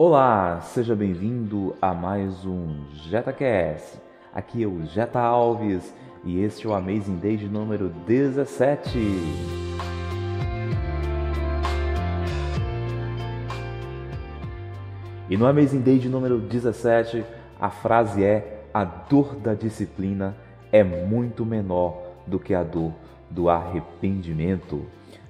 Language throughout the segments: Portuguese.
Olá, seja bem-vindo a mais um JetaCast. Aqui é o Jeta Alves e este é o Amazing Day de número 17. E no Amazing Day de número 17, a frase é: A dor da disciplina é muito menor do que a dor do arrependimento.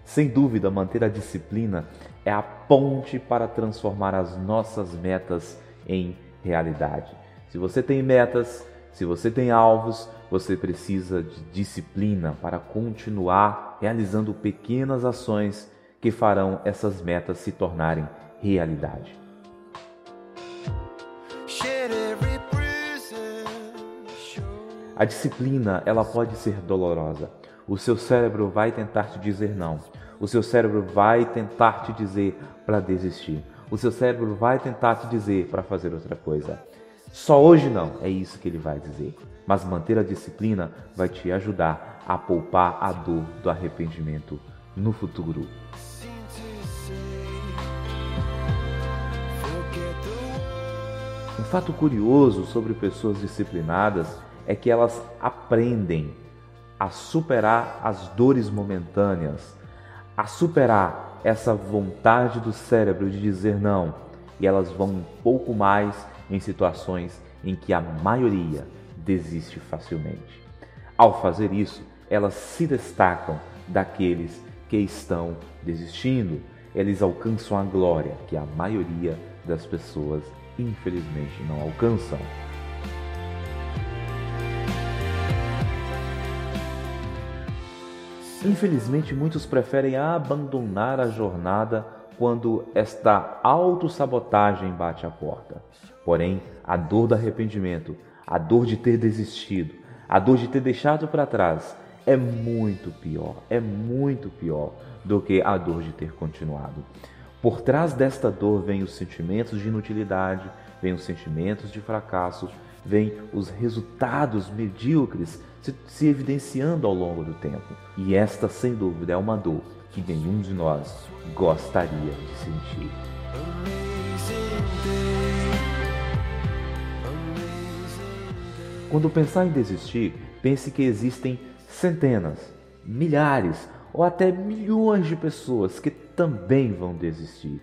Sem dúvida, manter a disciplina é a ponte para transformar as nossas metas em realidade. Se você tem metas, se você tem alvos, você precisa de disciplina para continuar realizando pequenas ações que farão essas metas se tornarem realidade. A disciplina, ela pode ser dolorosa. O seu cérebro vai tentar te dizer não. O seu cérebro vai tentar te dizer para desistir. O seu cérebro vai tentar te dizer para fazer outra coisa. Só hoje não, é isso que ele vai dizer. Mas manter a disciplina vai te ajudar a poupar a dor do arrependimento no futuro. Um fato curioso sobre pessoas disciplinadas é que elas aprendem a superar as dores momentâneas, a superar essa vontade do cérebro de dizer não, e elas vão um pouco mais em situações em que a maioria desiste facilmente. Ao fazer isso, elas se destacam daqueles que estão desistindo. Eles alcançam a glória que a maioria das pessoas, infelizmente, não alcançam. Infelizmente, muitos preferem abandonar a jornada quando esta autossabotagem bate a porta. Porém, a dor do arrependimento, a dor de ter desistido, a dor de ter deixado para trás é muito pior, é muito pior do que a dor de ter continuado. Por trás desta dor vem os sentimentos de inutilidade, vem os sentimentos de fracasso, vem os resultados medíocres se, se evidenciando ao longo do tempo. E esta, sem dúvida, é uma dor que nenhum de nós gostaria de sentir. Quando pensar em desistir, pense que existem centenas, milhares ou até milhões de pessoas que também vão desistir.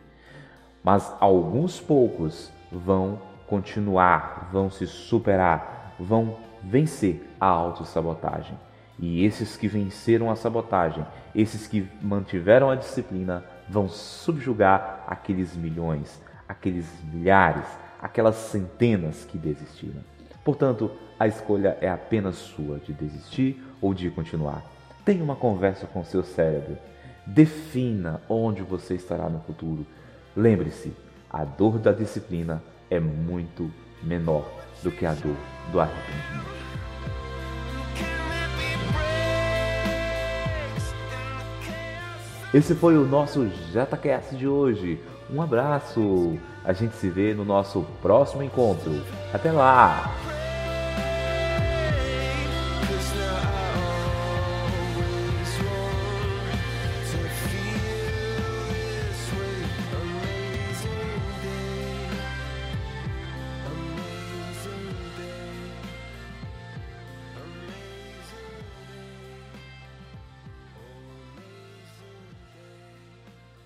Mas alguns poucos vão continuar, vão se superar, vão vencer a autossabotagem. E esses que venceram a sabotagem, esses que mantiveram a disciplina, vão subjugar aqueles milhões, aqueles milhares, aquelas centenas que desistiram. Portanto, a escolha é apenas sua de desistir ou de continuar. Tenha uma conversa com seu cérebro. Defina onde você estará no futuro. Lembre-se, a dor da disciplina é muito menor do que a dor do arrependimento. Esse foi o nosso JetaCast de hoje. Um abraço. A gente se vê no nosso próximo encontro. Até lá!